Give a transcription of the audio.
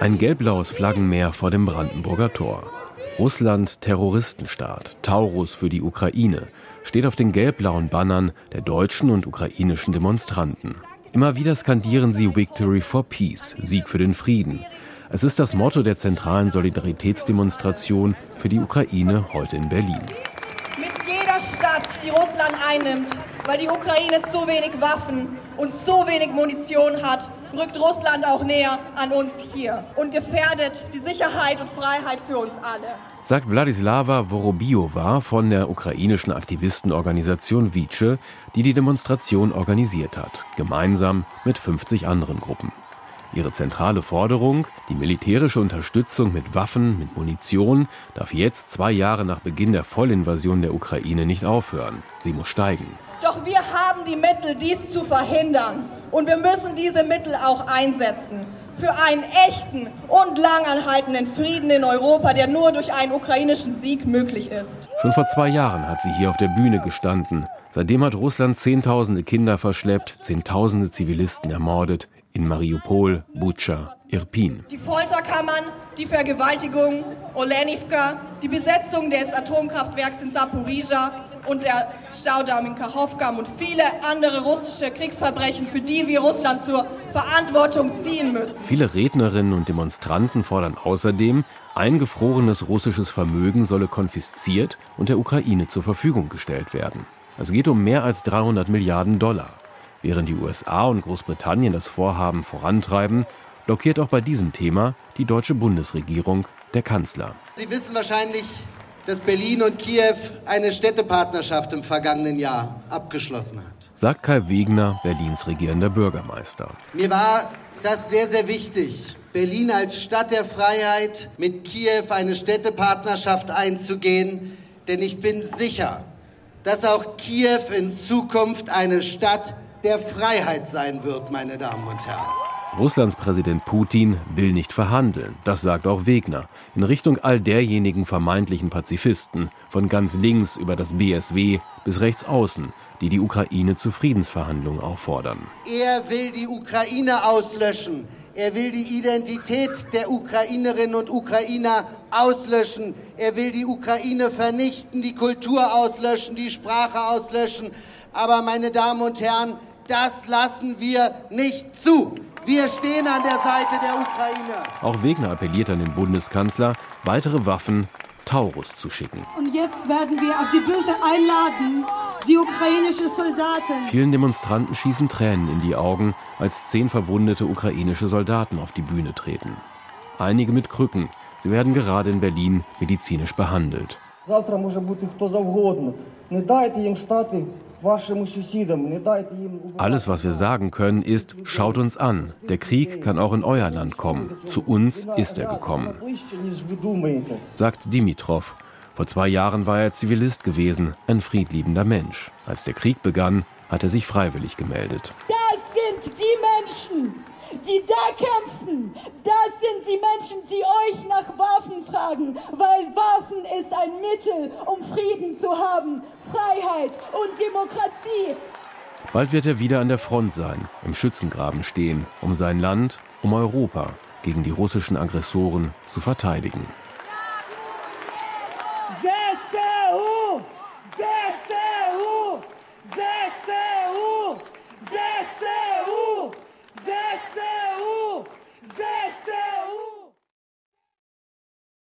Ein gelb-blaues Flaggenmeer vor dem Brandenburger Tor. Russland Terroristenstaat, Taurus für die Ukraine, steht auf den gelb-blauen Bannern der deutschen und ukrainischen Demonstranten. Immer wieder skandieren sie Victory for Peace, Sieg für den Frieden. Es ist das Motto der zentralen Solidaritätsdemonstration für die Ukraine heute in Berlin. Mit jeder Stadt, die Russland einnimmt, weil die Ukraine zu wenig Waffen und zu wenig Munition hat, rückt Russland auch näher an uns hier und gefährdet die Sicherheit und Freiheit für uns alle. Sagt Wladislava Vorobiova von der ukrainischen Aktivistenorganisation Vice, die die Demonstration organisiert hat, gemeinsam mit 50 anderen Gruppen. Ihre zentrale Forderung, die militärische Unterstützung mit Waffen, mit Munition, darf jetzt zwei Jahre nach Beginn der Vollinvasion der Ukraine nicht aufhören. Sie muss steigen. Doch wir haben die Mittel, dies zu verhindern. Und wir müssen diese Mittel auch einsetzen für einen echten und langanhaltenden Frieden in Europa, der nur durch einen ukrainischen Sieg möglich ist. Schon vor zwei Jahren hat sie hier auf der Bühne gestanden. Seitdem hat Russland Zehntausende Kinder verschleppt, Zehntausende Zivilisten ermordet in Mariupol, Butscha, Irpin. Die Folterkammern, die Vergewaltigung, Olenivka, die Besetzung des Atomkraftwerks in Saporizhia und der Staudamm in Kachowka und viele andere russische Kriegsverbrechen, für die wir Russland zur Verantwortung ziehen müssen. Viele Rednerinnen und Demonstranten fordern außerdem, eingefrorenes russisches Vermögen solle konfisziert und der Ukraine zur Verfügung gestellt werden. Es geht um mehr als 300 Milliarden Dollar. Während die USA und Großbritannien das Vorhaben vorantreiben, blockiert auch bei diesem Thema die deutsche Bundesregierung der Kanzler. Sie wissen wahrscheinlich, dass Berlin und Kiew eine Städtepartnerschaft im vergangenen Jahr abgeschlossen hat. Sagt Kai Wegner, Berlins regierender Bürgermeister. Mir war das sehr, sehr wichtig, Berlin als Stadt der Freiheit mit Kiew eine Städtepartnerschaft einzugehen, denn ich bin sicher, dass auch Kiew in Zukunft eine Stadt der Freiheit sein wird, meine Damen und Herren. Russlands Präsident Putin will nicht verhandeln, das sagt auch Wegner, in Richtung all derjenigen vermeintlichen Pazifisten, von ganz links über das BSW bis rechts außen, die die Ukraine zu Friedensverhandlungen auffordern. Er will die Ukraine auslöschen. Er will die Identität der Ukrainerinnen und Ukrainer auslöschen. Er will die Ukraine vernichten, die Kultur auslöschen, die Sprache auslöschen. Aber meine Damen und Herren, das lassen wir nicht zu. Wir stehen an der Seite der Ukraine. Auch Wegner appelliert an den Bundeskanzler, weitere Waffen Taurus zu schicken. Und jetzt werden wir auf die Bühne einladen, die ukrainische Soldaten. Vielen Demonstranten schießen Tränen in die Augen, als zehn verwundete ukrainische Soldaten auf die Bühne treten. Einige mit Krücken. Sie werden gerade in Berlin medizinisch behandelt. Завтра може бути хто завгодно. Не дайте їм стати alles, was wir sagen können, ist, schaut uns an. Der Krieg kann auch in euer Land kommen. Zu uns ist er gekommen. Sagt Dimitrov. Vor zwei Jahren war er Zivilist gewesen, ein friedliebender Mensch. Als der Krieg begann, hat er sich freiwillig gemeldet. Das sind die Menschen, die da kämpfen, das sind die Menschen, die euch nach Waffen tragen, weil Waffen ist ein Mittel, um Frieden zu haben, Freiheit und Demokratie. Bald wird er wieder an der Front sein, im Schützengraben stehen, um sein Land, um Europa gegen die russischen Aggressoren zu verteidigen. Zé Serru! Zé